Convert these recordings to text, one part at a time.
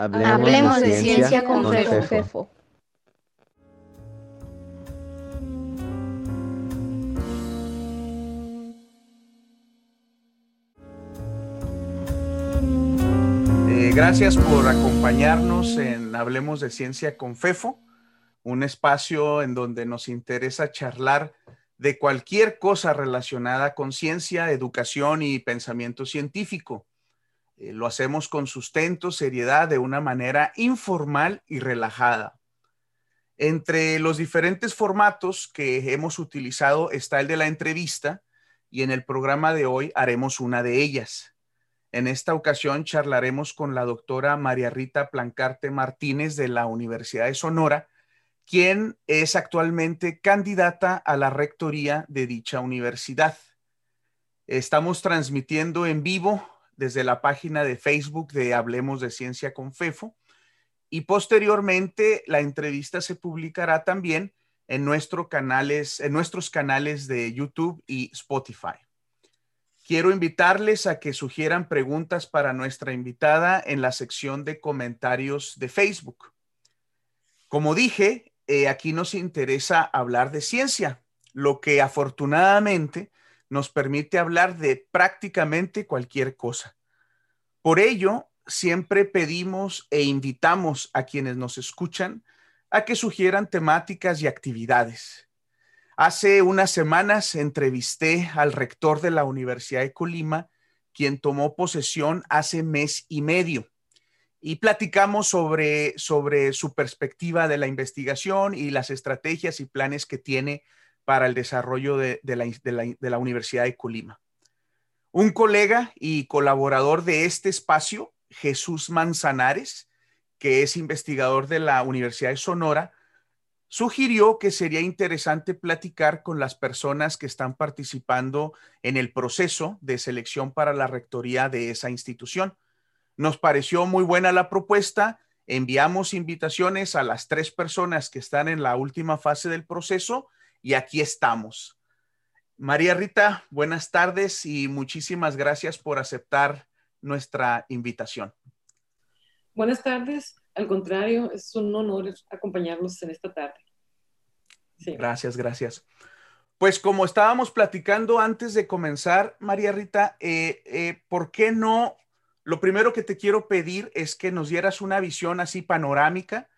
Hablemos, de, ciencia, con, FEFO. Eh, gracias por acompañarnos en Hablemos de Ciencia con FEFO, un espacio en donde nos interesa charlar de cualquier cosa relacionada con ciencia, educación y pensamiento científico. Eh, lo hacemos con sustento, seriedad, de una manera informal y relajada. Entre los diferentes formatos que hemos utilizado está el de la entrevista y en el programa de hoy haremos una de ellas. En esta ocasión charlaremos con la doctora María Rita Plancarte Martínez de la Universidad de Sonora, quien es actualmente candidata a la rectoría de dicha universidad. Estamos transmitiendo en vivo desde la página de Facebook de Hablemos de Ciencia con FEFO y posteriormente la entrevista se publicará también en, canales, en nuestros canales de YouTube y Spotify. Quiero invitarles a que sugieran preguntas para nuestra invitada en la sección de comentarios de Facebook. Como dije, eh, aquí nos interesa hablar de ciencia, lo que afortunadamente nos permite hablar de prácticamente cualquier cosa. Por ello, siempre pedimos e invitamos a quienes nos escuchan a que sugieran temáticas y actividades. Hace unas semanas entrevisté al rector de la Universidad de Colima, quien tomó posesión hace mes y medio, y platicamos sobre, sobre su perspectiva de la investigación y las estrategias y planes que tiene para el desarrollo de, la, Universidad de Colima. Un colega y colaborador de este espacio, Jesús Manzanares, que es investigador de la Universidad de Sonora, sugirió que sería interesante platicar con las personas que están participando en el proceso de selección para la rectoría de esa institución. Nos pareció muy buena la propuesta. Enviamos invitaciones a las tres personas que están en la última fase del proceso y aquí estamos. María Rita, buenas tardes y muchísimas gracias por aceptar nuestra invitación. Buenas tardes, al contrario, es un honor acompañarlos en esta tarde. Gracias, gracias. Pues como estábamos platicando antes de comenzar, María Rita, eh, eh, ¿por qué no? Lo primero que te quiero pedir es que nos dieras una visión así panorámica,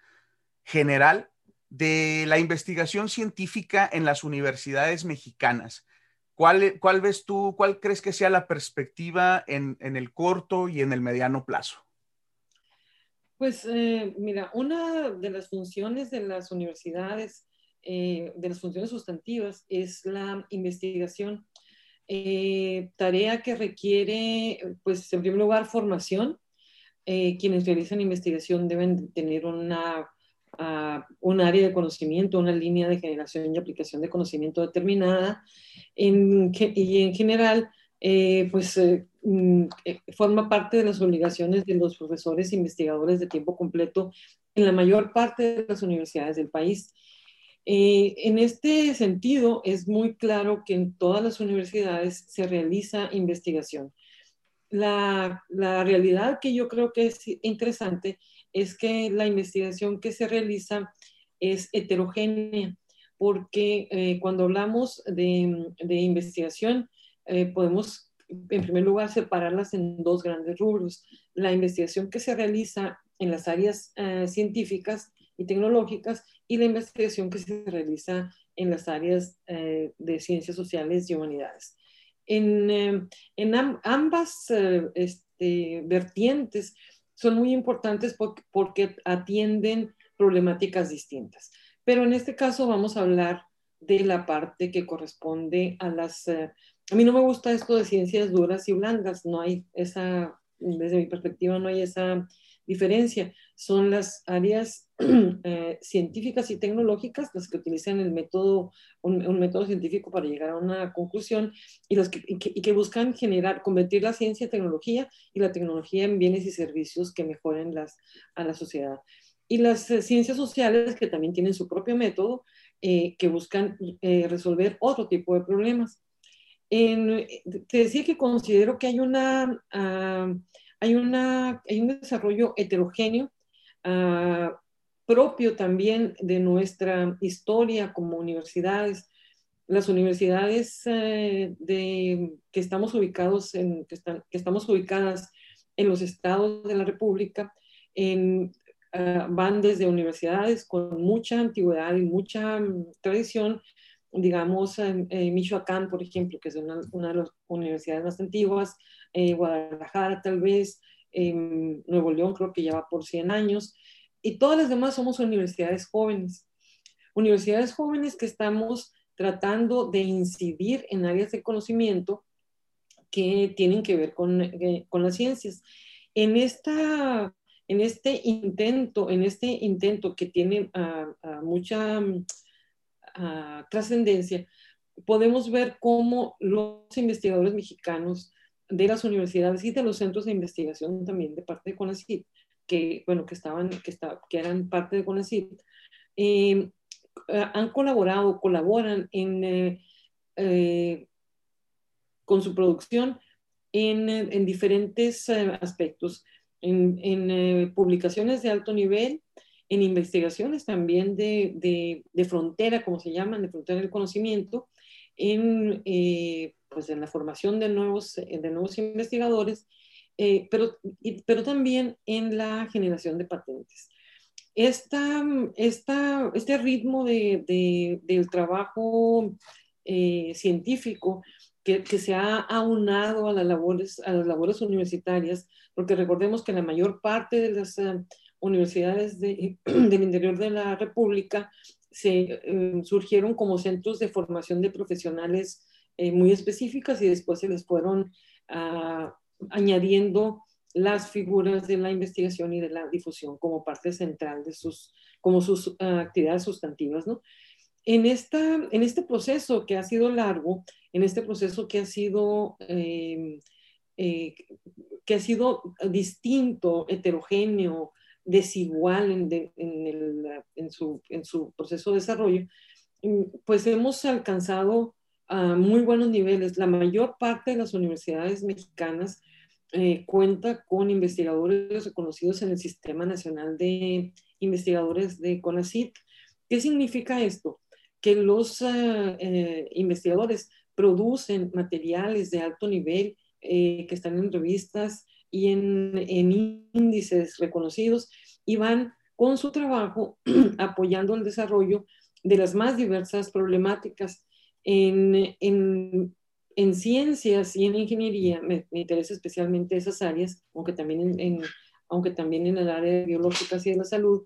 general, de la investigación científica en las universidades mexicanas. ¿Cuál, ¿Cuál, ves tú, cuál crees que sea la perspectiva en, en el corto y en el mediano plazo? Pues eh, mira, una de las funciones de las universidades, eh, de las funciones sustantivas, es la investigación, eh, tarea que requiere, pues en primer lugar, formación. quienes realizan investigación deben tener una un área de conocimiento, una línea de generación y aplicación de conocimiento determinada, y en general, eh, pues eh, mm, eh, forma parte de las obligaciones de los profesores e investigadores de tiempo completo en la mayor parte de las universidades del país. en este sentido, es muy claro que en todas las universidades se realiza investigación. La, la realidad que yo creo que es interesante es que la investigación que se realiza es heterogénea, porque eh, cuando hablamos de, investigación, eh, podemos en primer lugar separarlas en dos grandes rubros. La investigación que se realiza en las áreas eh, científicas y tecnológicas y la investigación que se realiza en las áreas de ciencias sociales y humanidades. En, ambas este, vertientes son muy importantes porque, atienden problemáticas distintas. Pero en este caso vamos a hablar de la parte que corresponde a las... Eh, a mí no me gusta esto de ciencias duras y blandas, no hay esa, desde mi perspectiva no hay esa diferencia. Son las áreas eh, científicas y tecnológicas las que utilizan el método, un, método científico para llegar a una conclusión y, los que, y que, buscan generar, convertir la ciencia en tecnología y la tecnología en bienes y servicios que mejoren las, a la sociedad. Y las eh, ciencias sociales que también tienen su propio método, eh, que buscan resolver otro tipo de problemas. te decía que considero que hay una... Ah, hay, una, hay un desarrollo heterogéneo ah, propio también de nuestra historia como universidades. Las universidades eh, de, que, estamos ubicados en, que, están, que, estamos ubicadas en los estados de la República en, ah, van desde universidades con mucha antigüedad y mucha mm, tradición, digamos, en, Michoacán, por ejemplo, que es una, de las universidades más antiguas, eh, Guadalajara tal vez, Nuevo León creo que ya va por 100 años, y todas las demás somos universidades jóvenes. Universidades jóvenes que estamos tratando de incidir en áreas de conocimiento que tienen que ver con, eh, con las ciencias. En, esta, en este intento, en este intento que tiene ah, ah, mucha ah, trascendencia, podemos ver cómo los investigadores mexicanos de las universidades y de los centros de investigación también de parte de CONACYT, que, bueno, que, estaban, que, que eran parte de CONACYT, eh, han colaborado, colaboran en, eh, eh, con su producción en, en diferentes aspectos, en, en publicaciones de alto nivel, en investigaciones también de, de, de, frontera, como se llaman, de frontera del conocimiento, en pues en la formación de nuevos, eh, de nuevos investigadores, eh, pero, pero también en la generación de patentes. Esta, esta, este ritmo de, de, del trabajo eh, científico que, que, se ha aunado a las, labores, a las labores universitarias, porque recordemos que la mayor parte de las universidades de, del interior de la República se surgieron como centros de formación de profesionales eh, muy específicas y después se les fueron ah, añadiendo las figuras de la investigación y de la difusión como parte central de sus, como sus ah, actividades sustantivas, ¿no? En, esta, en este proceso que ha sido largo, en este proceso que ha sido, em, eh, que ha sido distinto, heterogéneo, desigual en, en, su, en su proceso de desarrollo, mm, pues hemos alcanzado a muy buenos niveles. La mayor parte de las universidades mexicanas eh, cuenta con investigadores reconocidos en el Sistema Nacional de Investigadores de CONACYT. ¿Qué significa esto? Que los eh, eh, investigadores producen materiales de alto nivel que están en revistas y en índices reconocidos y van con su trabajo apoyando el desarrollo de las más diversas problemáticas en, en, en ciencias y en ingeniería, me, interesa especialmente esas áreas, aunque también en, aunque también en el área de biológicas y de la salud,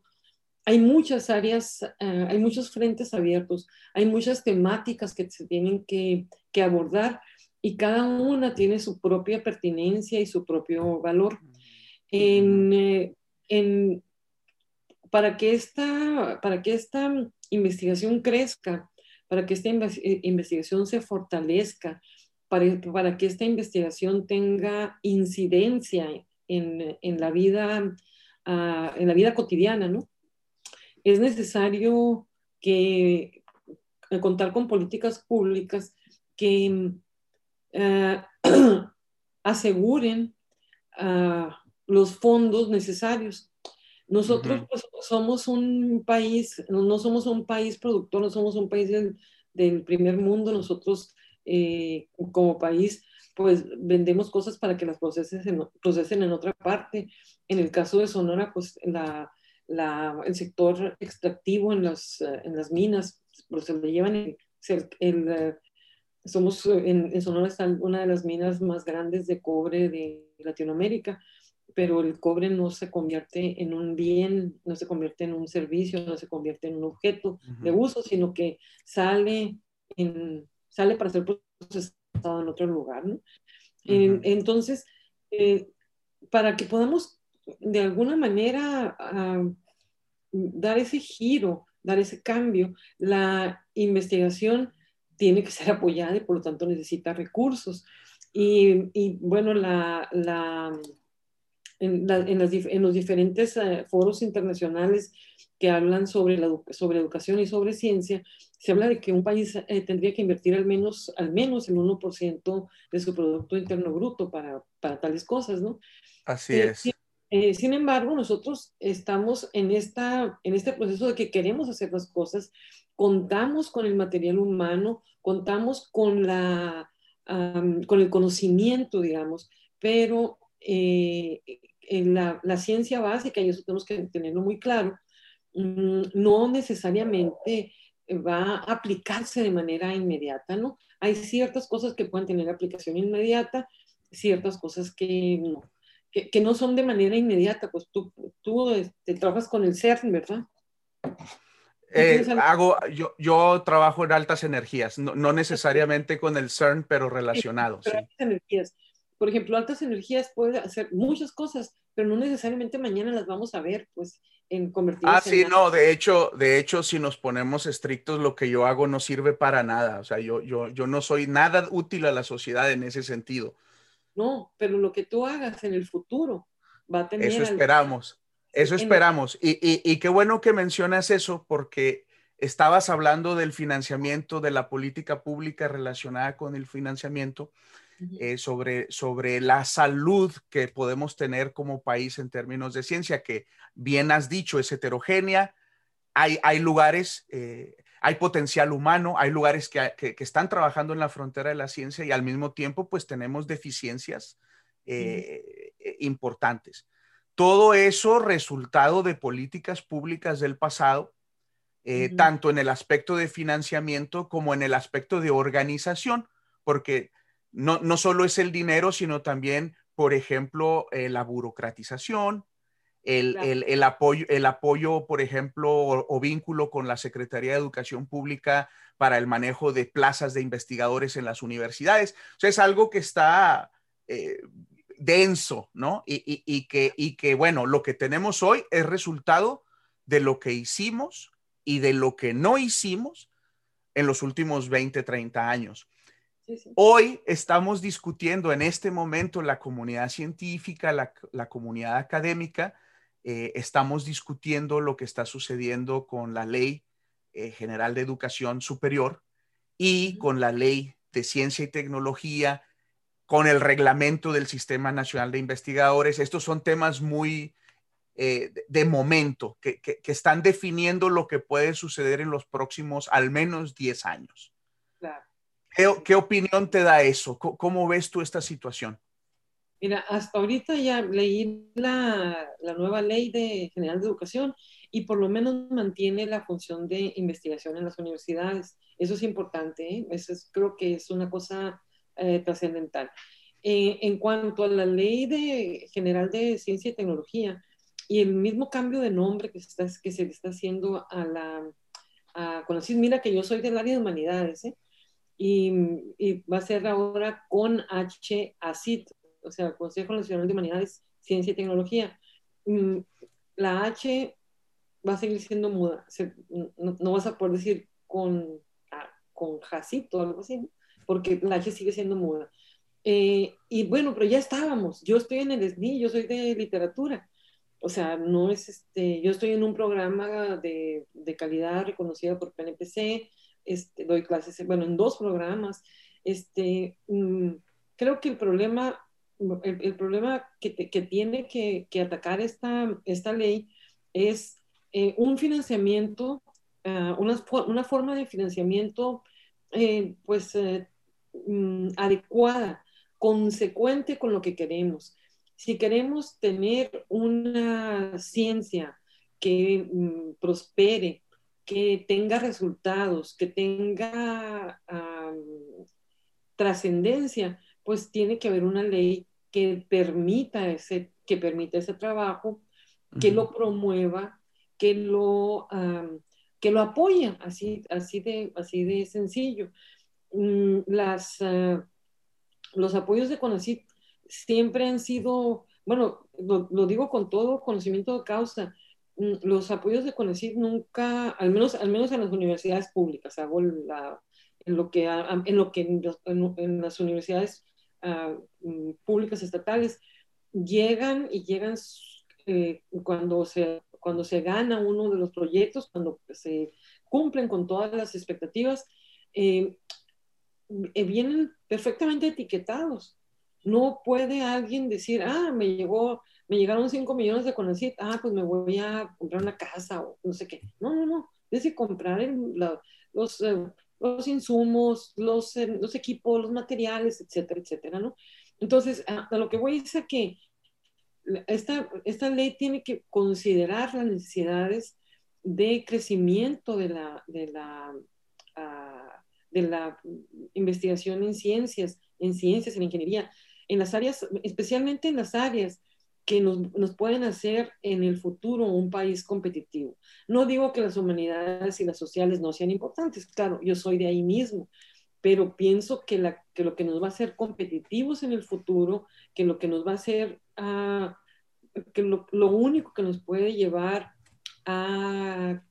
hay muchas áreas, uh, hay muchos frentes abiertos, hay muchas temáticas que se tienen que, que, abordar y cada una tiene su propia pertinencia y su propio valor. En, eh, en, para, que esta, para que esta investigación crezca, para que esta eh, investigación se fortalezca, para, para que esta investigación tenga incidencia en, en la, vida, uh, en la vida cotidiana, ¿no? Es necesario que eh, contar con políticas públicas que uh, aseguren uh, los fondos necesarios nosotros pues, somos un país, no, somos un país productor, no somos un país del, primer mundo, nosotros eh, como país pues vendemos cosas para que las procesen, procesen en otra parte. En el caso de Sonora, pues la, la, el sector extractivo en las, en las minas, pues se lo llevan el, el, somos en, en, Sonora está una de las minas más grandes de cobre de Latinoamérica pero el cobre no se convierte en un bien, no se convierte en un servicio, no se convierte en un objeto de uso, sino que sale, en, sale para ser procesado en otro lugar. ¿no? entonces, eh, para que podamos de alguna manera ah, dar ese giro, dar ese cambio, la investigación tiene que ser apoyada y por lo tanto necesita recursos. Y, y bueno, la, la en, en, los diferentes eh, foros internacionales que hablan sobre, la, sobre educación y sobre ciencia, se habla de que un país eh, tendría que invertir al menos, al menos el 1% de su Producto Interno Bruto para, para tales cosas, ¿no? Así eh, es. Eh, sin, embargo, nosotros estamos en, esta, en este proceso de que queremos hacer las cosas, contamos con el material humano, contamos con, la, con el conocimiento, digamos, pero en la, la, ciencia básica, y eso tenemos que tenerlo muy claro, mm, no necesariamente va a aplicarse de manera inmediata, ¿no? Hay ciertas cosas que pueden tener aplicación inmediata, ciertas cosas que no, que, no son de manera inmediata, pues tú, tú este, trabajas con el CERN, ¿verdad? Eh, hago, yo, yo trabajo en altas energías, no, no necesariamente con el CERN, pero relacionado. Sí, Altas energías. Por ejemplo, altas energías puede hacer muchas cosas, pero no necesariamente mañana las vamos a ver, pues en Ah, sí, no, de hecho, de hecho, si nos ponemos estrictos, lo que yo hago no sirve para nada. O sea, yo, yo, yo no soy nada útil a la sociedad en ese sentido. No, pero lo que tú hagas en el futuro va a tener... Eso esperamos, eso esperamos. Y, y, y qué bueno que mencionas eso porque estabas hablando del financiamiento, de la política pública relacionada con el financiamiento. Eh, sobre, sobre la salud que podemos tener como país en términos de ciencia, que bien has dicho, es heterogénea. Hay, hay lugares, eh, hay potencial humano, hay lugares que, que, están trabajando en la frontera de la ciencia y al mismo tiempo pues tenemos deficiencias eh, importantes. Todo eso resultado de políticas públicas del pasado, tanto en el aspecto de financiamiento como en el aspecto de organización, porque no, no solo es el dinero, sino también, por ejemplo, eh, la burocratización, el, el, apoyo, el apoyo, por ejemplo, o, vínculo con la Secretaría de Educación Pública para el manejo de plazas de investigadores en las universidades. O sea, es algo que está eh, denso, ¿no? Y, y, que, y que, bueno, lo que tenemos hoy es resultado de lo que hicimos y de lo que no hicimos en los últimos 20, 30 años. Hoy estamos discutiendo en este momento la comunidad científica, la, comunidad académica, eh, estamos discutiendo lo que está sucediendo con la Ley eh, General de Educación Superior y con la Ley de Ciencia y Tecnología, con el reglamento del Sistema Nacional de Investigadores. Estos son temas muy eh, de momento, que, que, están definiendo lo que puede suceder en los próximos al menos 10 años. Claro. ¿Qué, opinión te da eso? ¿Cómo, ves tú esta situación? Mira, hasta ahorita ya leí la, nueva ley de general de educación y por lo menos mantiene la función de investigación en las universidades. Eso es importante, ¿eh? eso creo que es una cosa eh, trascendental. Eh, en cuanto a la ley de general de ciencia y tecnología y el mismo cambio de nombre que que se está haciendo a la, a, con mira que yo soy del área de humanidades, ¿eh? Y, va a ser ahora con H-ACIT, o sea, Consejo Nacional de Humanidades, Ciencia y Tecnología. Mm, la H va a seguir siendo muda, no, vas a poder decir con, ah, con JACIT o algo así, porque la H sigue siendo muda. Eh, y bueno, pero ya estábamos, yo estoy en el SNI, yo soy de literatura, o sea, no es este, yo estoy en un programa de, de calidad reconocida por PNPC, este, doy clases, bueno, en dos programas. Este, mm, creo que el problema, el, problema que, que tiene que, atacar esta, esta ley es eh, un financiamiento, uh, una, una, forma de financiamiento eh, pues eh, mm, adecuada, consecuente con lo que queremos. Si queremos tener una ciencia que mm, prospere, que tenga resultados, que tenga trascendencia, pues tiene que haber una ley que permita ese, que permita ese trabajo, que lo promueva, que lo, que lo apoye, así, así, de, así de sencillo. Mm, las, ah, los apoyos de CONACYT siempre han sido, bueno, lo digo con todo conocimiento de causa, los apoyos de CONACYT nunca, al menos, al menos en las universidades públicas, hago en lo que, en, lo que en, las universidades ah, mm, públicas estatales llegan y llegan eh, cuando, se, cuando se gana uno de los proyectos, cuando se cumplen con todas las expectativas, eh, eh, vienen perfectamente etiquetados. No puede alguien decir, ah, me llegó, me llegaron 5 millones de Conacit, ah, pues me voy a comprar una casa o no sé qué. No, no, no. Tienes que comprar los, eh, los insumos, los, los equipos, los materiales, etcétera, etcétera, ¿no? Entonces, a, lo que voy es a que esta, esta ley tiene que considerar las necesidades de crecimiento de la, de la, ah, de la investigación en ciencias, en ciencias, en ingeniería, en las áreas, especialmente en las áreas que nos, pueden hacer en el futuro un país competitivo. No digo que las humanidades y las sociales no sean importantes, claro, yo soy de ahí mismo, pero pienso que, lo que nos va a hacer competitivos en el futuro, que lo que nos va a hacer, ah, que lo, único que nos puede llevar a,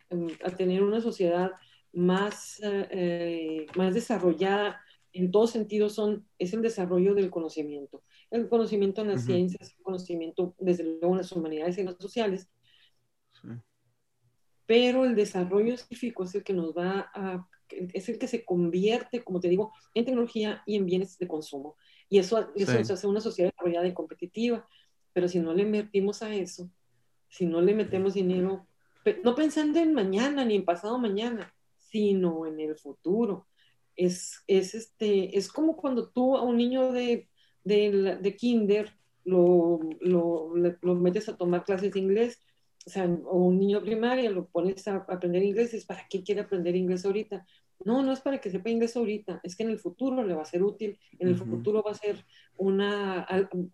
a tener una sociedad más, eh, más desarrollada en todos sentidos son, es el desarrollo del conocimiento. El conocimiento en las ciencias, el conocimiento desde luego en las humanidades y en las sociales. Pero el desarrollo científico es el que nos va a es el que se convierte, como te digo, en tecnología y en bienes de consumo. Y eso, eso nos hace una sociedad desarrollada y competitiva. Pero si no le invertimos a eso, si no le metemos dinero, no pensando en mañana ni en pasado mañana, sino en el futuro. Es, es, este, es como cuando tú a un niño de, de, de kinder lo, lo, lo metes a tomar clases de inglés o sea, o un niño primaria lo pones a aprender inglés, es para qué quiere aprender inglés ahorita. No, no es para que sepa inglés ahorita, es que en el futuro le va a ser útil, en el futuro va a ser una,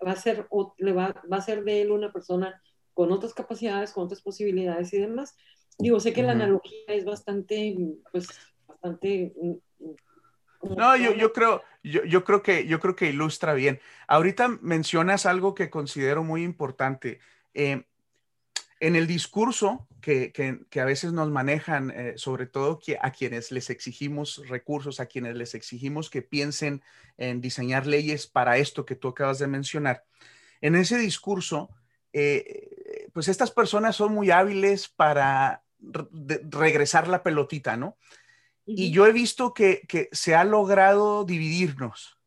va a ser, le va, va a ser de él una persona con otras capacidades, con otras posibilidades y demás. Digo, sé que la analogía es bastante, pues, bastante mm, mm, no, yo, yo, creo, yo, creo que, ilustra bien. Ahorita mencionas algo que considero muy importante. Eh, en el discurso que, a veces nos manejan, eh, sobre todo a quienes les exigimos recursos, a quienes les exigimos que piensen en diseñar leyes para esto que tú acabas de mencionar, en ese discurso, eh, pues estas personas son muy hábiles para regresar la pelotita, ¿no? Y yo he visto que, que se ha logrado dividirnos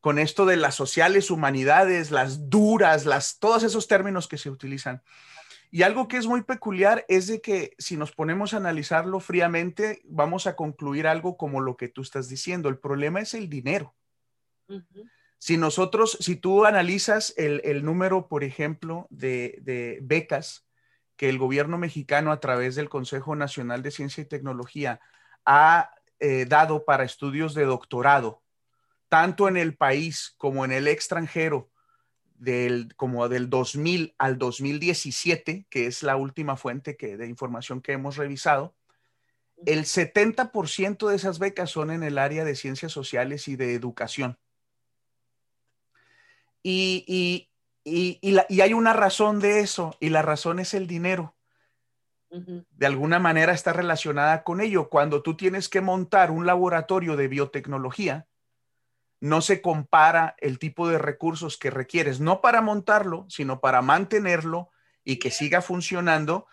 con esto de las sociales, humanidades, las duras, las, todos esos términos que se utilizan. Y algo que es muy peculiar es de que si nos ponemos a analizarlo fríamente, vamos a concluir algo como lo que tú estás diciendo. El problema es el dinero. Si nosotros, si tú analizas el, número, por ejemplo, de, becas que el gobierno mexicano a través del Consejo Nacional de Ciencia y Tecnología ha eh, dado para estudios de doctorado, tanto en el país como en el extranjero, del, como del 2000 al 2017, que es la última fuente que, de información que hemos revisado, el 70% de esas becas son en el área de ciencias sociales y de educación. Y, y, hay una razón de eso, y la razón es el dinero. De alguna manera está relacionada con ello. Cuando tú tienes que montar un laboratorio de biotecnología, no se compara el tipo de recursos que requieres, no para montarlo, sino para mantenerlo y que siga funcionando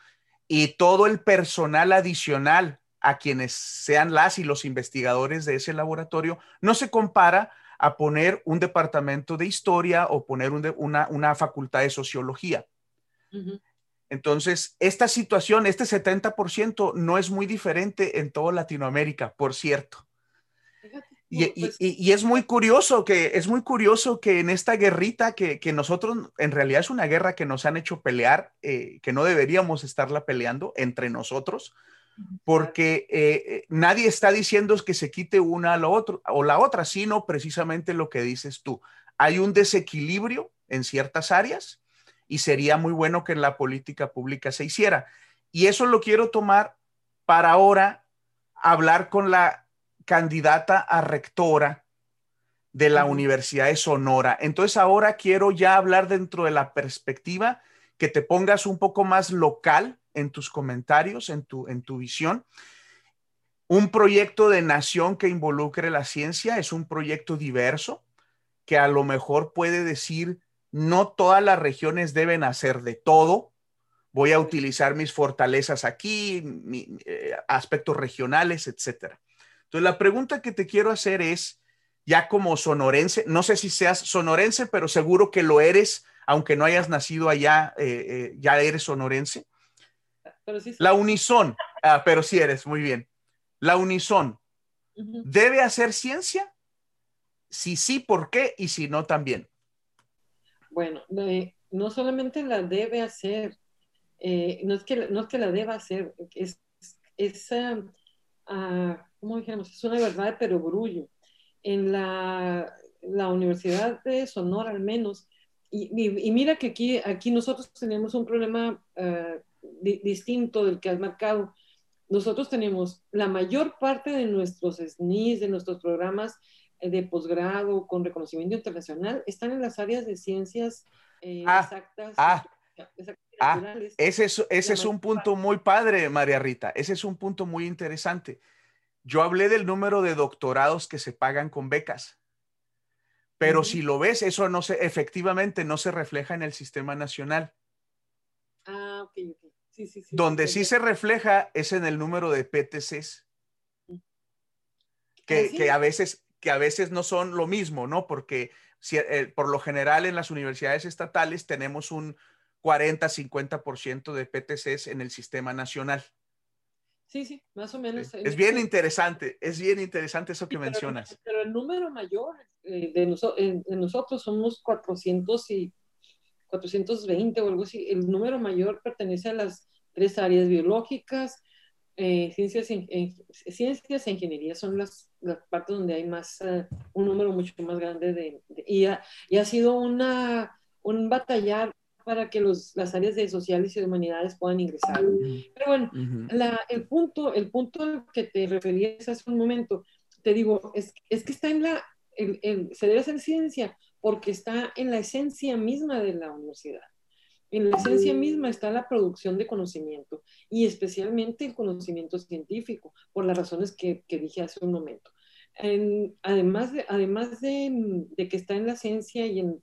y todo el personal adicional a quienes sean las y los investigadores de ese laboratorio, no se compara a poner un departamento de historia o poner una, facultad de sociología. Entonces, esta situación, este 70% no es muy diferente en toda Latinoamérica, por cierto. Pues y, es muy curioso que es muy curioso que en esta guerrita que, nosotros en realidad es una guerra que nos han hecho pelear, eh, que no deberíamos estarla peleando entre nosotros, porque eh, nadie está diciendo que se quite una a la otra o la otra, sino precisamente lo que dices tú. Hay un desequilibrio en ciertas áreas y sería muy bueno que en la política pública se hiciera. Y eso lo quiero tomar para ahora hablar con la candidata a rectora de la Universidad de Sonora. Entonces ahora quiero ya hablar dentro de la perspectiva que te pongas un poco más local en tus comentarios, en tu, en tu visión. Un proyecto de nación que involucre la ciencia es un proyecto diverso que a lo mejor puede decir no todas las regiones deben hacer de todo, voy a utilizar mis fortalezas aquí, eh, aspectos regionales, etcétera. Entonces, la pregunta que te quiero hacer es, ya como sonorense, no sé si seas sonorense, pero seguro que lo eres, aunque no hayas nacido allá, eh, eh, ya eres sonorense. La Unison, ah, pero sí eres, muy bien. La Unison, ¿debe hacer ciencia? Si sí, ¿por qué? Y si no, también. Bueno, no solamente la debe hacer, eh, no, es que, no es que la deba hacer, es, es uh, ¿cómo dijéramos? Es una verdad de perogrullo. En la, la Universidad de Sonora, al menos, y, y, mira que aquí, aquí nosotros tenemos un problema uh, distinto del que has marcado. Nosotros tenemos la mayor parte de nuestros SNIs, de nuestros programas de posgrado con reconocimiento internacional, están en las áreas de ciencias eh, ah, exactas. Ah, ah ese es, ese es un punto muy padre, María Rita. Ese es un punto muy interesante. Yo hablé del número de doctorados que se pagan con becas. Pero si lo ves, eso no se, efectivamente no se refleja en el sistema nacional. Ah, ok, ok. Sí, sí, sí. Donde sí se refleja es en el número de PTCs. Que, que, a veces, que a veces no son lo mismo, ¿no? Porque si, eh, por lo general en las universidades estatales tenemos un 40-50% de PTCs en el sistema nacional. Sí, sí, más o menos. Es bien interesante, es bien interesante eso que mencionas. Pero el número mayor eh, de, nosotros somos 400 y 420 o algo así. El número mayor pertenece a las tres áreas biológicas, eh, ciencias, ciencias e ingeniería son las, las, partes donde hay más, eh, un número mucho más grande de, y, ha, y, ha, sido una, un batallar para que los, las áreas de sociales y de humanidades puedan ingresar. Pero bueno, la, el, punto, el punto al que te referías hace un momento, te digo, es, es que está en la, el, el, se debe hacer ciencia porque está en la esencia misma de la universidad. En la esencia misma está la producción de conocimiento y especialmente el conocimiento científico, por las razones que, dije hace un momento. En, además de, que está en la ciencia y en,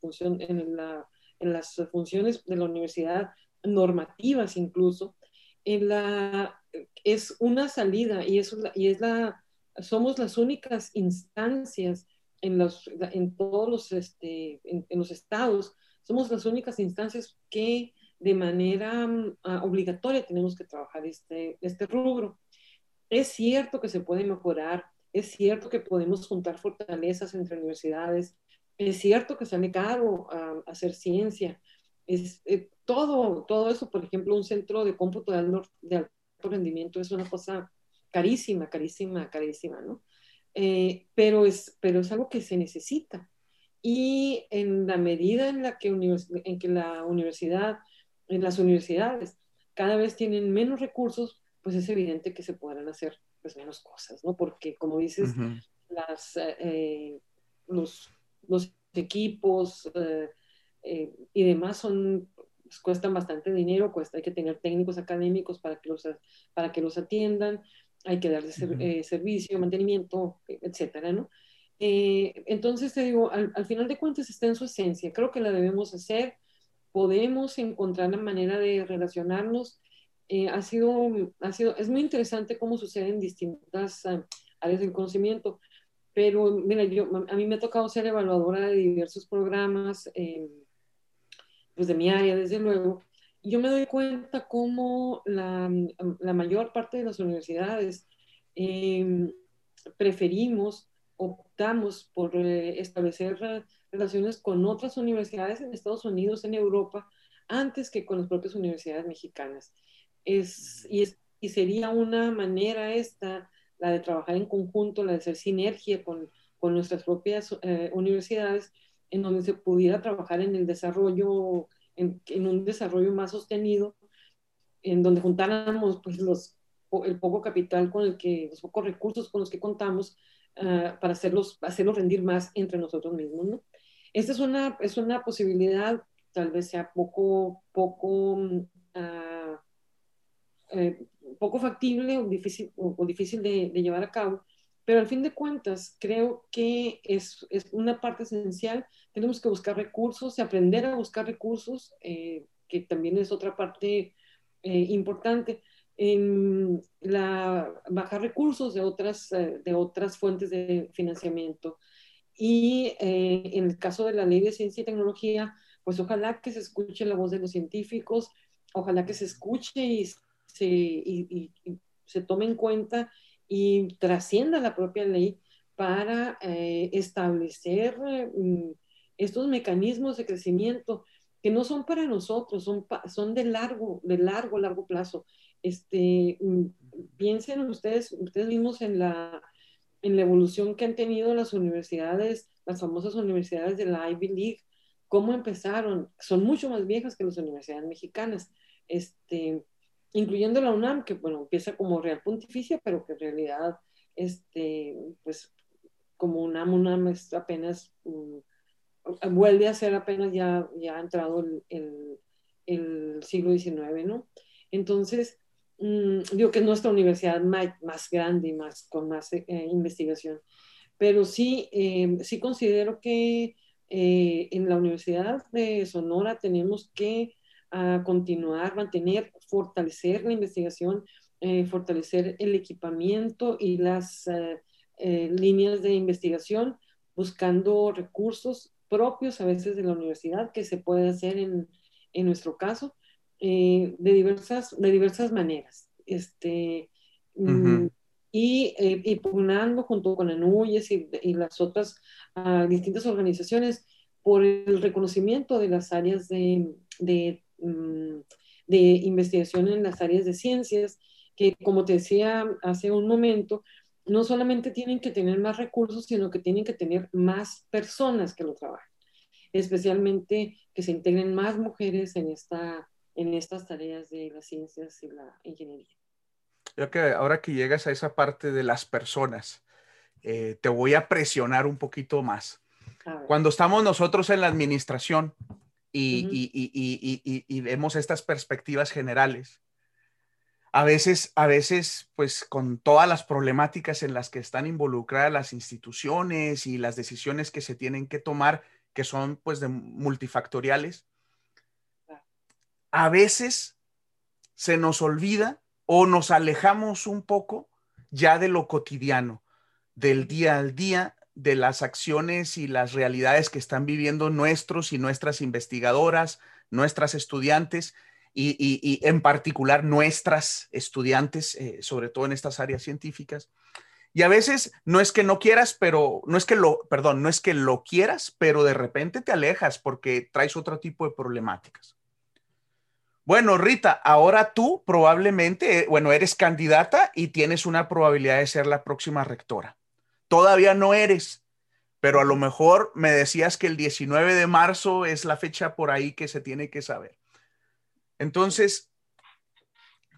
las funciones de la universidad, normativas incluso, es una salida y, es la, somos las únicas instancias en, todos este, en, los estados, somos las únicas instancias que de manera mm, obligatoria tenemos que trabajar este, este rubro. Es cierto que se puede mejorar, es cierto que podemos juntar fortalezas entre universidades, es cierto que sale caro a, hacer ciencia. Es, eh, todo, todo eso, por ejemplo, un centro de cómputo de alto, de rendimiento es una cosa carísima, carísima, carísima, ¿no? Eh, pero, es, pero es algo que se necesita. Y en la medida en la que, en que la universidad, en las universidades cada vez tienen menos recursos, pues es evidente que se podrán hacer pues, menos cosas, ¿no? Porque, como dices, las, eh, los los equipos eh, eh, y demás son, pues, cuestan bastante dinero, cuesta, hay que tener técnicos académicos para que los, para que los atiendan, hay que darles eh, servicio, mantenimiento, etcétera, ¿no? Entonces te digo, al, final de cuentas está en su esencia, creo que la debemos hacer, podemos encontrar la manera de relacionarnos. ha, sido, ha sido, es muy interesante cómo sucede en distintas áreas del conocimiento. Pero mira, yo, a mí me ha tocado ser evaluadora de diversos programas, eh, pues de mi área, desde luego, yo me doy cuenta cómo la, la mayor parte de las universidades em, preferimos, optamos por eh, establecer relaciones con otras universidades en Estados Unidos, en Europa, antes que con las propias universidades mexicanas. Es, y, es, y sería una manera esta la de trabajar en conjunto, la de hacer sinergia con, con nuestras propias eh, universidades, en donde se pudiera trabajar en el desarrollo, en, en, un desarrollo más sostenido, en donde juntáramos pues, los, el poco capital con el que, los pocos recursos con los que contamos uh, para hacerlos, hacerlos rendir más entre nosotros mismos. ¿no? Esta es una, es una posibilidad, tal vez sea poco, poco uh, eh, poco factible o difícil, o, difícil de, llevar a cabo, pero al fin de cuentas creo que es, es, una parte esencial. Tenemos que buscar recursos y aprender a buscar recursos, eh, que también es otra parte importante en la, bajar recursos de otras, de otras fuentes de financiamiento. Y en el caso de la ley de ciencia y tecnología, pues ojalá que se escuche la voz de los científicos, ojalá que se escuche y se, y, se tome en cuenta y trascienda la propia ley para eh, establecer mm, estos mecanismos de crecimiento que no son para nosotros, son, son de largo, de largo, largo plazo. Este, mm, piensen ustedes, ustedes mismos en la, en la evolución que han tenido las universidades, las famosas universidades de la Ivy League, cómo empezaron, son mucho más viejas que las universidades mexicanas, este, incluyendo la UNAM, que bueno, empieza como Real Pontificia, pero que en realidad, este, pues, como UNAM, UNAM apenas, um, vuelve a ser apenas ya, ya ha entrado el, el, siglo XIX, ¿no? Entonces, um, digo que es nuestra universidad más, más grande y más, con más eh, investigación, pero sí, eh, sí considero que eh, en la Universidad de Sonora tenemos que ah, continuar, mantener, fortalecer la investigación, eh, fortalecer el equipamiento y las eh, líneas de investigación, buscando recursos propios a veces de la universidad que se puede hacer en, en nuestro caso de, diversas, de diversas maneras. Este, mm, y, eh, pugnando junto con ANUYES y, y las otras ah, distintas organizaciones por el reconocimiento de las áreas de, de, mm, de, investigación en las áreas de ciencias, que como te decía hace un momento, no solamente tienen que tener más recursos, sino que tienen que tener más personas que lo trabajen, especialmente que se integren más mujeres en, esta, en estas tareas de las ciencias y la ingeniería. Yo que ahora que llegas a esa parte de las personas, eh, te voy a presionar un poquito más. Cuando estamos nosotros en la administración y, y, vemos estas perspectivas generales, a veces, a veces, pues con todas las problemáticas en las que están involucradas las instituciones y las decisiones que se tienen que tomar, que son pues de multifactoriales, a veces se nos olvida o nos alejamos un poco ya de lo cotidiano, del día al día, de las acciones y las realidades que están viviendo nuestros y nuestras investigadoras, nuestras estudiantes y, en particular nuestras estudiantes, eh, sobre todo en estas áreas científicas. Y a veces no es que no quieras, pero no es que lo, perdón, no es que lo quieras, pero de repente te alejas porque traes otro tipo de problemáticas. Bueno, Rita, ahora tú probablemente, eh, bueno, eres candidata y tienes una probabilidad de ser la próxima rectora. Todavía no eres, pero a lo mejor me decías que el 19 de marzo es la fecha por ahí que se tiene que saber. Entonces,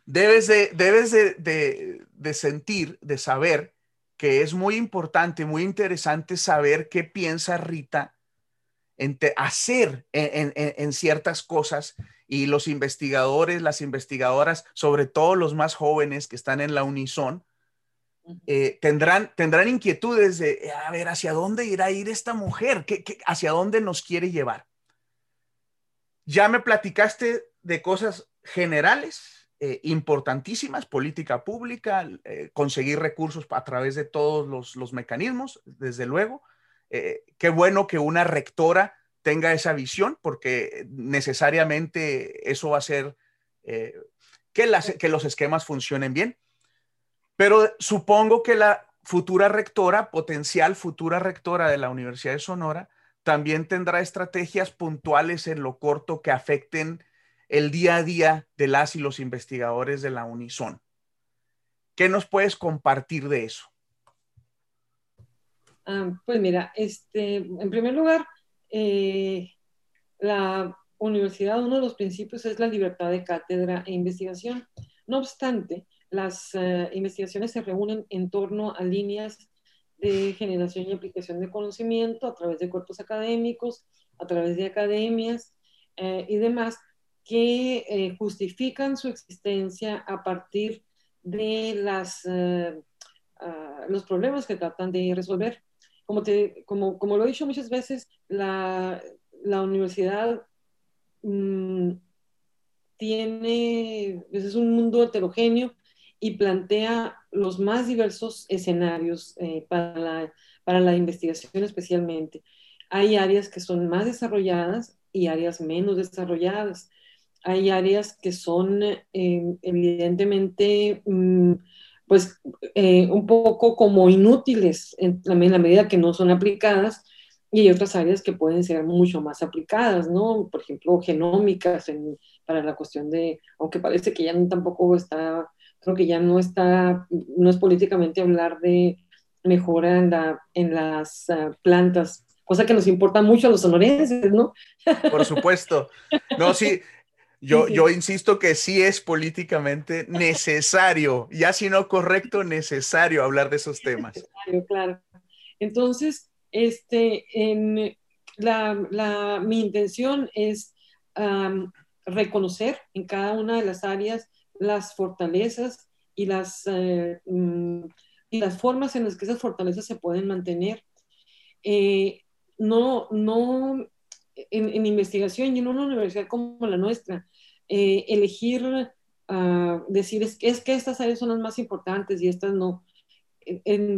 debes de, debes de, sentir, de saber que es muy importante, muy interesante saber qué piensa Rita en hacer en ciertas cosas y los investigadores, las investigadoras, sobre todo los más jóvenes que están en la Unison, eh, tendrán, tendrán inquietudes de, a ver, ¿hacia dónde irá a ir esta mujer? ¿Qué, hacia dónde nos quiere llevar? Ya me platicaste de cosas generales, eh, importantísimas, política pública, eh, conseguir recursos a través de todos los, los mecanismos, desde luego. qué bueno que una rectora tenga esa visión, porque necesariamente eso va a hacer eh, que, los esquemas funcionen bien. Pero supongo que la futura rectora, potencial futura rectora de la Universidad de Sonora, también tendrá estrategias puntuales en lo corto que afecten el día a día de las y los investigadores de la Unison. ¿Qué nos puedes compartir de eso? Ah, pues mira, este, en primer lugar, eh, la universidad, uno de los principios es la libertad de cátedra e investigación. No obstante, las eh, investigaciones se reúnen en torno a líneas de generación y aplicación de conocimiento a través de cuerpos académicos, a través de academias eh, y demás, que justifican su existencia a partir de ah, los problemas que tratan de resolver como, te, como, como lo he dicho muchas veces, la, la universidad mm, tiene, pues, es un mundo heterogéneo y plantea los más diversos escenarios eh, para, la, para la investigación especialmente. Hay áreas que son más desarrolladas y áreas menos desarrolladas. Hay áreas que son eh, evidentemente mm, pues eh, un poco como inútiles en, en la medida que no son aplicadas y hay otras áreas que pueden ser mucho más aplicadas, ¿no? Por ejemplo, genómicas para la cuestión de, aunque parece que ya tampoco está, creo que ya no está, no es políticamente hablar de mejora en, la, en las ah, plantas, cosa que nos importa mucho a los sonorenses, ¿no? Por supuesto. No, sí, yo, yo insisto que sí es políticamente necesario, ya si no correcto, necesario hablar de esos temas. Necesario, claro. Entonces, este, en la, mi intención es reconocer en cada una de las áreas las fortalezas y las, eh, mm, y las formas en las que esas fortalezas se pueden mantener. Eh, no, no, en, investigación y en una universidad como la nuestra, eh, elegir, uh, decir es, es, que estas áreas son las más importantes y estas no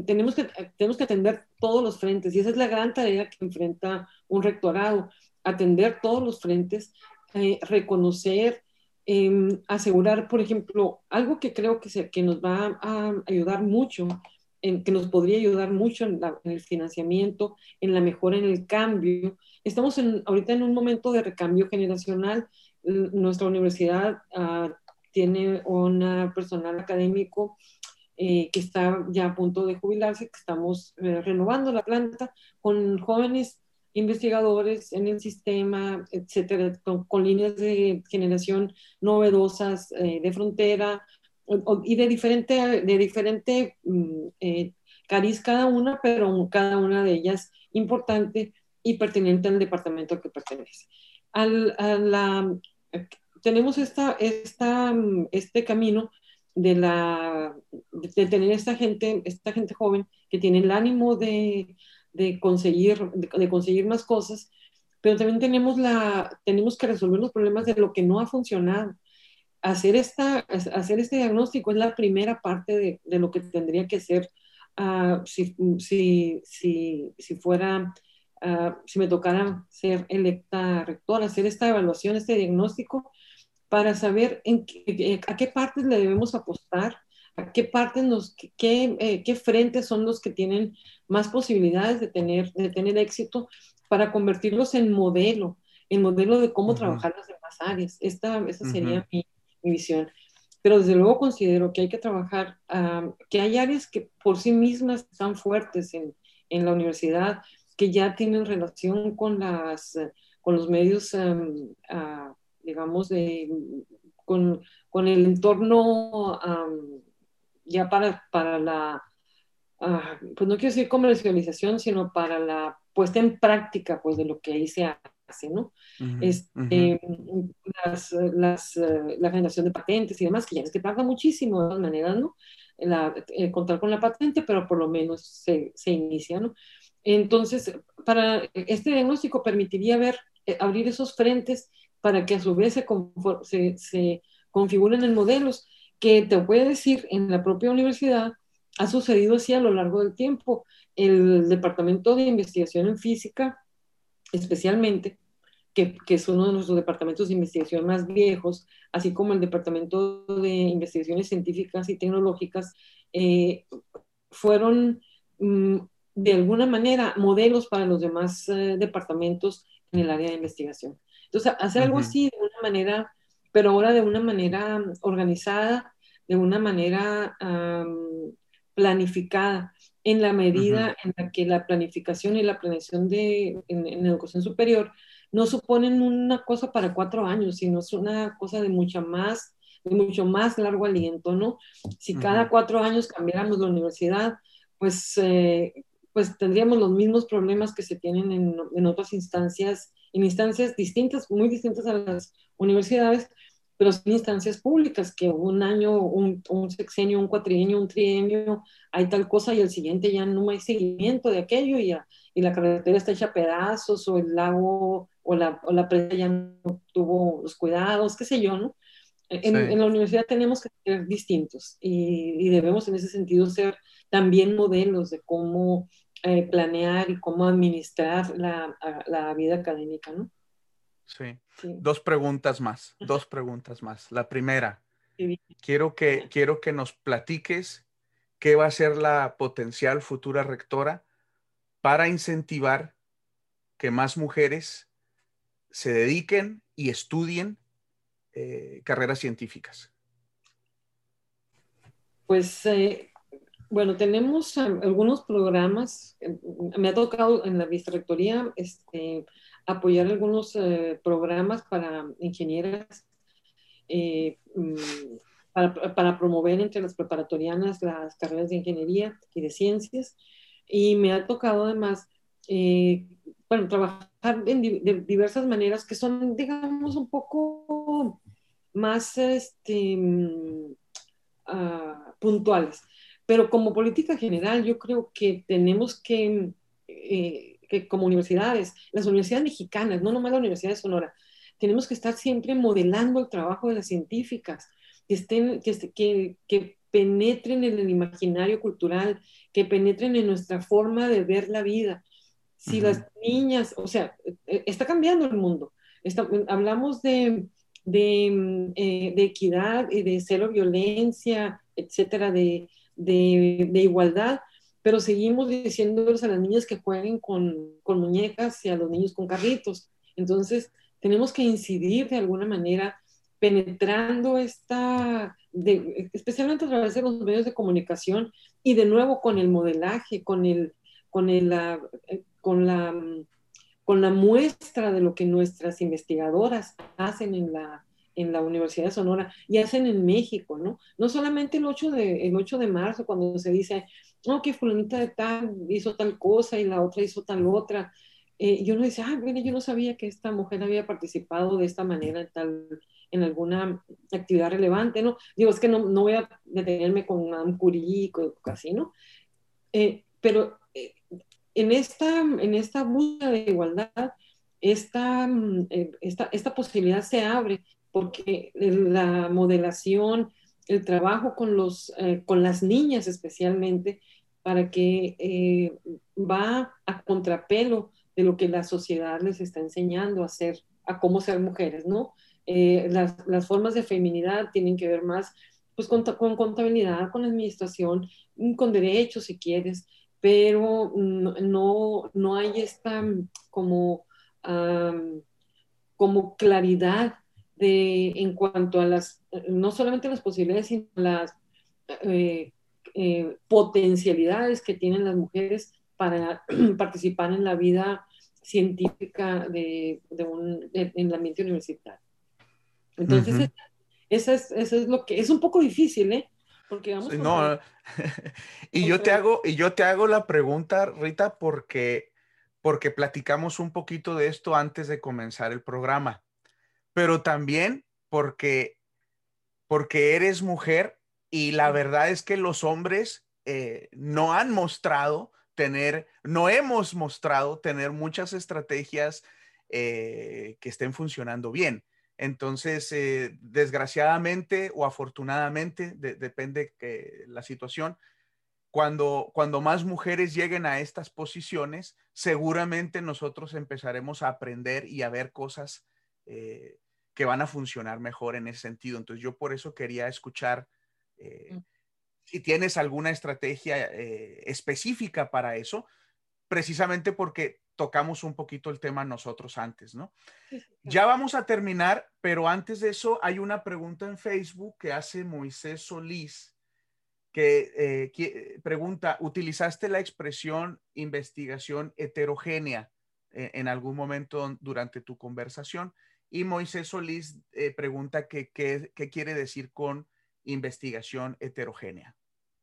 tenemos, que, tenemos que atender todos los frentes y esa es la gran tarea que enfrenta un rectorado, atender todos los frentes, eh, reconocer, em, asegurar, por ejemplo, algo que creo que, se, que nos va a ayudar mucho, en, que nos podría ayudar mucho en, el financiamiento, en la mejora, en el cambio. Estamos en, ahorita en un momento de recambio generacional. Nuestra universidad uh, tiene un personal académico eh, que está ya a punto de jubilarse, que estamos eh, renovando la planta con jóvenes investigadores en el sistema, etcétera, con, líneas de generación novedosas eh, de frontera y de diferente, de diferente mm, cariz cada una, pero cada una de ellas importante y pertinente al departamento al que pertenece. Al, la, tenemos esta, esta, este camino de, la, de tener esta gente, esta gente joven que tiene el ánimo de, de conseguir, de, conseguir más cosas, pero también tenemos, la, tenemos que resolver los problemas de lo que no ha funcionado. Hacer, esta, hacer este diagnóstico es la primera parte de, de lo que tendría que ser uh, si, si, si, si, fuera, uh, si me tocara ser electa rectora, hacer esta evaluación, este diagnóstico para saber en qué, a qué partes le debemos apostar, a qué partes nos, qué, eh, qué, frentes son los que tienen más posibilidades de tener, de tener éxito para convertirlos en modelo, en modelo de cómo trabajar las demás áreas. Esta, esa sería mi, mi, visión. Pero desde luego considero que hay que trabajar, que hay áreas que por sí mismas están fuertes en, en la universidad, que ya tienen relación con, las, con los medios um, digamos, de, con, con, el entorno ya para, para la, uh, pues no quiero decir comercialización, sino para la puesta en práctica pues, de lo que ahí se hace, ¿no? este, las, las, uh, la generación de patentes y demás, que ya es que tarda muchísimo de todas maneras, ¿no? La, eh, contar con la patente, pero por lo menos se, se inicia, ¿no? Entonces, para este diagnóstico permitiría ver, eh, abrir esos frentes para que a su vez se, se, configuren en modelos que te puede decir en la propia universidad, ha sucedido así a lo largo del tiempo. El Departamento de Investigación en Física, especialmente, que, que, es uno de nuestros departamentos de investigación más viejos, así como el Departamento de Investigaciones Científicas y Tecnológicas, eh, fueron mm, de alguna manera modelos para los demás eh, departamentos en el área de investigación. Entonces, hacer algo así de una manera, pero ahora de una manera organizada, de una manera planificada, en la medida en la que la planificación y la planeación de, en, educación superior no suponen una cosa para cuatro años, sino es una cosa de mucha más, de mucho más largo aliento, ¿no? Si cada cuatro años cambiáramos la universidad, pues, eh, pues tendríamos los mismos problemas que se tienen en, en otras instancias en instancias distintas, muy distintas a las universidades, pero son instancias públicas, que un año, un, un, sexenio, un cuatrienio, un trienio, hay tal cosa y el siguiente ya no hay seguimiento de aquello y, y la carretera está hecha a pedazos o el lago o la, o la presa ya no tuvo los cuidados, qué sé yo, ¿no? En, la universidad tenemos que ser distintos y, debemos en ese sentido ser también modelos de cómo eh, planear y cómo administrar la, la vida académica, ¿no? Sí. Dos preguntas más, dos preguntas más. La primera, quiero, que, quiero que nos platiques qué va a ser la potencial futura rectora para incentivar que más mujeres se dediquen y estudien eh, carreras científicas? Pues, eh, bueno, tenemos algunos programas. Me ha tocado en la vicerrectoría este, apoyar algunos eh, programas para ingenieras, mm, para, promover entre las preparatorianas las carreras de ingeniería y de ciencias. Y me ha tocado además bueno, trabajar en de diversas maneras que son, digamos, un poco más este, mm, ah, puntuales. Pero como política general, yo creo que tenemos que, eh, que, como universidades, las universidades mexicanas, no nomás la Universidad de Sonora, tenemos que estar siempre modelando el trabajo de las científicas, que, estén, que, que, que penetren en el imaginario cultural, que penetren en nuestra forma de ver la vida, si las niñas, o sea, e, está cambiando el mundo. hablamos de, de, eh, de, equidad y de cero violencia, etcétera, de, de, igualdad, pero seguimos diciéndoles a las niñas que jueguen con, con, muñecas y a los niños con carritos. Entonces, tenemos que incidir de alguna manera penetrando esta, especialmente a través de los medios de comunicación y de nuevo con el modelaje, con el, con el, con la, con la muestra de lo que nuestras investigadoras hacen en la, en la Universidad de Sonora y hacen en México, ¿no? No solamente el 8 de, el 8 de marzo cuando se dice, no, que fulanita de tal hizo tal cosa y la otra hizo tal otra. Eh, yo no decía, ah, mire, yo no sabía que esta mujer había participado de esta manera en tal en alguna actividad relevante, ¿no? Digo, es que no, no voy a detenerme con un Curie, así, ¿no? Eh, pero eh, en esta, en esta búsqueda de igualdad, esta, eh, esta, esta posibilidad se abre porque la modelación, el trabajo con, los, eh, con las niñas especialmente, para que eh, va a contrapelo de lo que la sociedad les está enseñando a hacer, a cómo ser mujeres, ¿no? las, las, formas de feminidad tienen que ver más pues, con, con contabilidad, con administración, con derechos, si quieres, pero no, no hay esta como, como claridad de, en cuanto a las, no solamente las posibilidades, sino las eh, eh, potencialidades que tienen las mujeres para participar en la vida científica de, un, en el ambiente universitario. Entonces, eso, es, eso es lo que es un poco difícil, ¿eh? Porque vamos no, y yo te hago y yo te hago la pregunta, Rita, porque porque platicamos un poquito de esto antes de comenzar el programa, pero también porque porque eres mujer y la verdad es que los hombres eh, no han mostrado tener, no hemos mostrado tener muchas estrategias eh, que estén funcionando bien. Entonces, eh, desgraciadamente o afortunadamente, depende de la situación, cuando, cuando más mujeres lleguen a estas posiciones, seguramente nosotros empezaremos a aprender y a ver cosas eh, que van a funcionar mejor en ese sentido. Entonces, yo por eso quería escuchar eh, mm. si tienes alguna estrategia específica para eso, precisamente porque tocamos un poquito el tema nosotros antes, ¿no? Ya vamos a terminar, pero antes de eso hay una pregunta en Facebook que hace Moisés Solís, que, eh, pregunta, ¿utilizaste la expresión investigación heterogénea eh, en algún momento durante tu conversación? Y Moisés Solís eh, pregunta qué quiere decir con investigación heterogénea.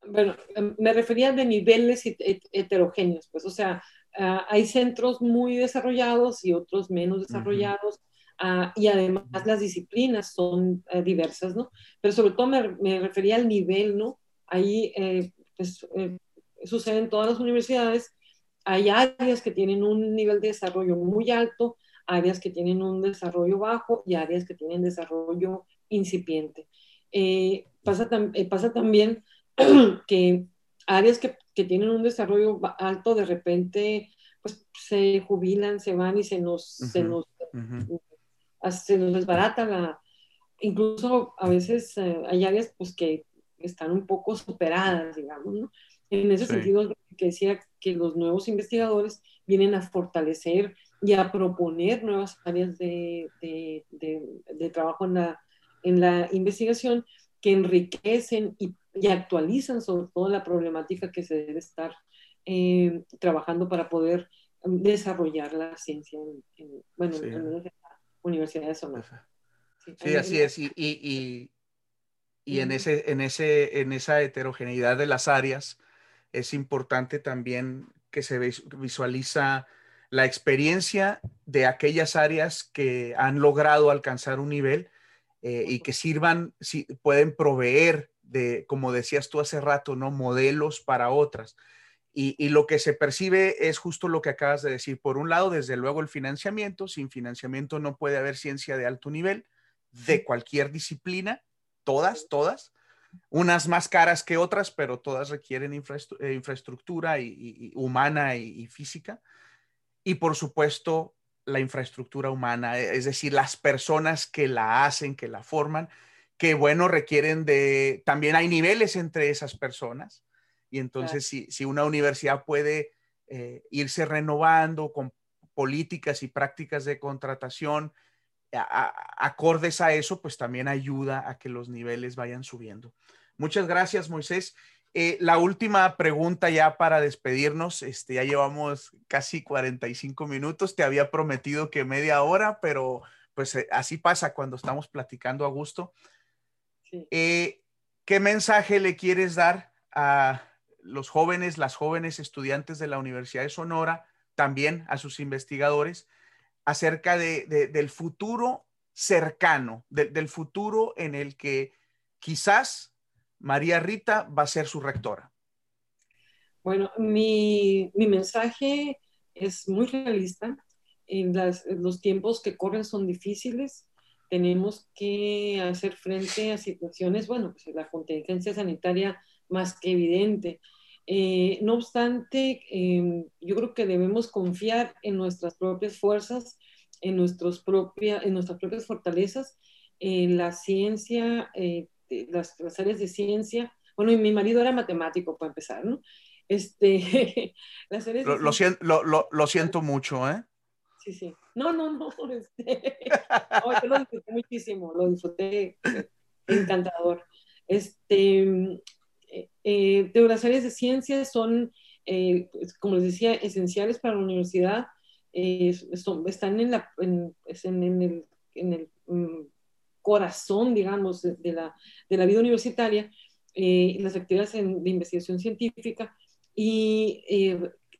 Bueno, em, me refería de niveles heterogéneos, pues, o sea, Ah, hay centros muy desarrollados y otros menos desarrollados. Ah, y además las disciplinas son eh, diversas, ¿no? Pero sobre todo me, refería al nivel, ¿no? Ahí eh, pues, eh, sucede en todas las universidades. Hay áreas que tienen un nivel de desarrollo muy alto, áreas que tienen un desarrollo bajo y áreas que tienen desarrollo incipiente. pasa, pasa también que áreas que, que, tienen un desarrollo alto de repente pues se jubilan, se van y se nos, se nos, se nos desbarata la, incluso a veces eh, hay áreas pues que están un poco superadas, digamos, ¿no? En ese sentido, que decía que los nuevos investigadores vienen a fortalecer y a proponer nuevas áreas de, de, de, trabajo en la, en la investigación que enriquecen y, y, actualizan sobre todo la problemática que se debe estar eh, trabajando para poder desarrollar la ciencia en, bueno, en la Universidad de Sonora. Sí, así es. Y, y, en, ese, en, ese, en esa heterogeneidad de las áreas es importante también que se visualiza la experiencia de aquellas áreas que han logrado alcanzar un nivel eh, y que sirvan, si, pueden proveer de, como decías tú hace rato, ¿no? modelos para otras. Y, y, lo que se percibe es justo lo que acabas de decir. Por un lado, desde luego, el financiamiento. Sin financiamiento no puede haber ciencia de alto nivel de cualquier disciplina, todas, todas, unas más caras que otras, pero todas requieren eh, infraestructura y, humana y, física. Y por supuesto, la infraestructura humana, e, es decir, las personas que la hacen, que la forman, que bueno, requieren de, también hay niveles entre esas personas. Y entonces, si, una universidad puede eh, irse renovando con políticas y prácticas de contratación acordes a eso, pues también ayuda a que los niveles vayan subiendo. Muchas gracias, Moisés. Eh, la última pregunta ya para despedirnos, este, ya llevamos casi 45 minutos, te había prometido que media hora, pero pues eh, así pasa cuando estamos platicando a gusto. Eh, ¿Qué mensaje le quieres dar a los jóvenes, las jóvenes estudiantes de la Universidad de Sonora, también a sus investigadores, acerca de, del futuro cercano, del futuro en el que quizás María Rita va a ser su rectora. Bueno, mi, mensaje es muy realista. En, los tiempos que corren son difíciles. Tenemos que hacer frente a situaciones, bueno, pues la contingencia sanitaria más que evidente. Eh, no obstante, em, yo creo que debemos confiar en nuestras propias fuerzas, en, nuestros propia, en nuestras propias fortalezas, en la ciencia, las, áreas de ciencia. Bueno, y mi marido era matemático para empezar, ¿no? Este, lo, siento, lo, siento mucho, ¿eh? Sí, sí. No, no, no. Este, yo lo disfruté muchísimo, lo disfruté encantador. Este, eh, eh las áreas de ciencia son, eh, pues, como les decía, esenciales para la universidad. Eh, están en, la, en, el, en el mm, corazón, digamos, de, la, de, la, vida universitaria, las actividades de investigación científica. Y,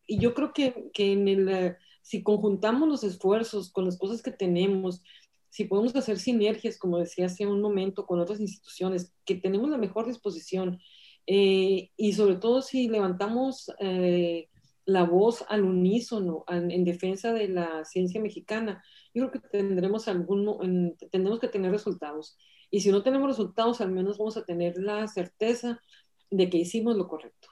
y yo creo que, que en el, si conjuntamos los esfuerzos con las cosas que tenemos, si podemos hacer sinergias, como decía hace un momento, con otras instituciones, que tenemos la mejor disposición eh, y sobre todo si levantamos eh, la voz al unísono en defensa de la ciencia mexicana, yo creo que tendremos algún, tendremos que tener resultados. Y si no tenemos resultados, al menos vamos a tener la certeza de que hicimos lo correcto.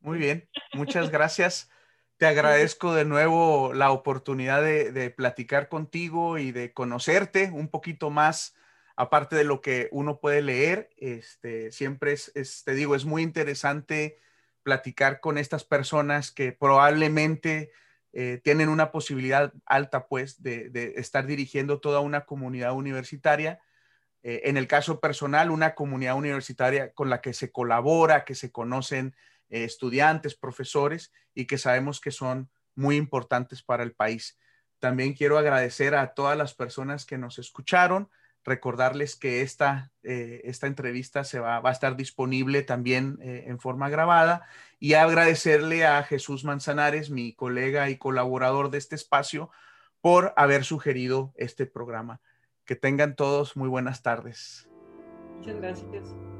Muy bien, muchas gracias. Te agradezco de nuevo la oportunidad de, de, platicar contigo y de conocerte un poquito más aparte de lo que uno puede leer, este, siempre es, te digo, es muy interesante platicar con estas personas que probablemente eh, tienen una posibilidad alta, pues, de, estar dirigiendo toda una comunidad universitaria. Eh, en el caso personal, una comunidad universitaria con la que se colabora, que se conocen eh, estudiantes, profesores y que sabemos que son muy importantes para el país. También quiero agradecer a todas las personas que nos escucharon recordarles que esta, eh, esta entrevista se va, va, a estar disponible también eh, en forma grabada y agradecerle a Jesús Manzanares, mi colega y colaborador de este espacio, por haber sugerido este programa. Que tengan todos muy buenas tardes. Muchas gracias.